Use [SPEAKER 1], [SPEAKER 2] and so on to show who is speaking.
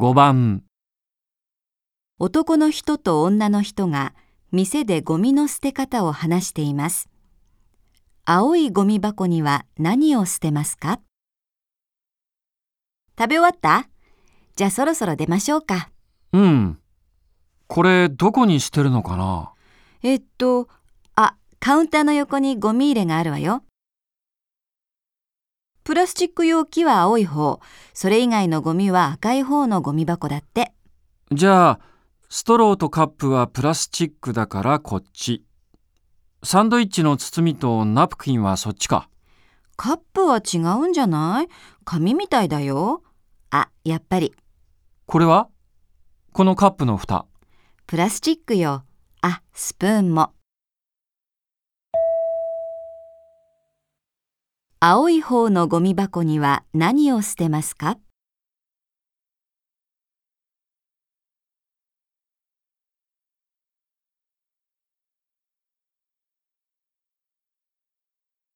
[SPEAKER 1] 5番、
[SPEAKER 2] 男の人と女の人が店でゴミの捨て方を話しています。青いゴミ箱には何を捨てますか？食べ終わった？じゃあそろそろ出ましょうか。
[SPEAKER 1] うん。これどこにしてるのかな？
[SPEAKER 2] えっと、あ、カウンターの横にゴミ入れがあるわよ。プラスチック容器は青い方、それ以外のゴミは赤い方のゴミ箱だって。
[SPEAKER 1] じゃあ、ストローとカップはプラスチックだからこっち。サンドイッチの包みとナプキンはそっちか。
[SPEAKER 2] カップは違うんじゃない？紙みたいだよ。あ、やっぱり、
[SPEAKER 1] これは？このカップの蓋。
[SPEAKER 2] プラスチックよ。あ、スプーンも。青い方のゴミ箱には何を捨てますか？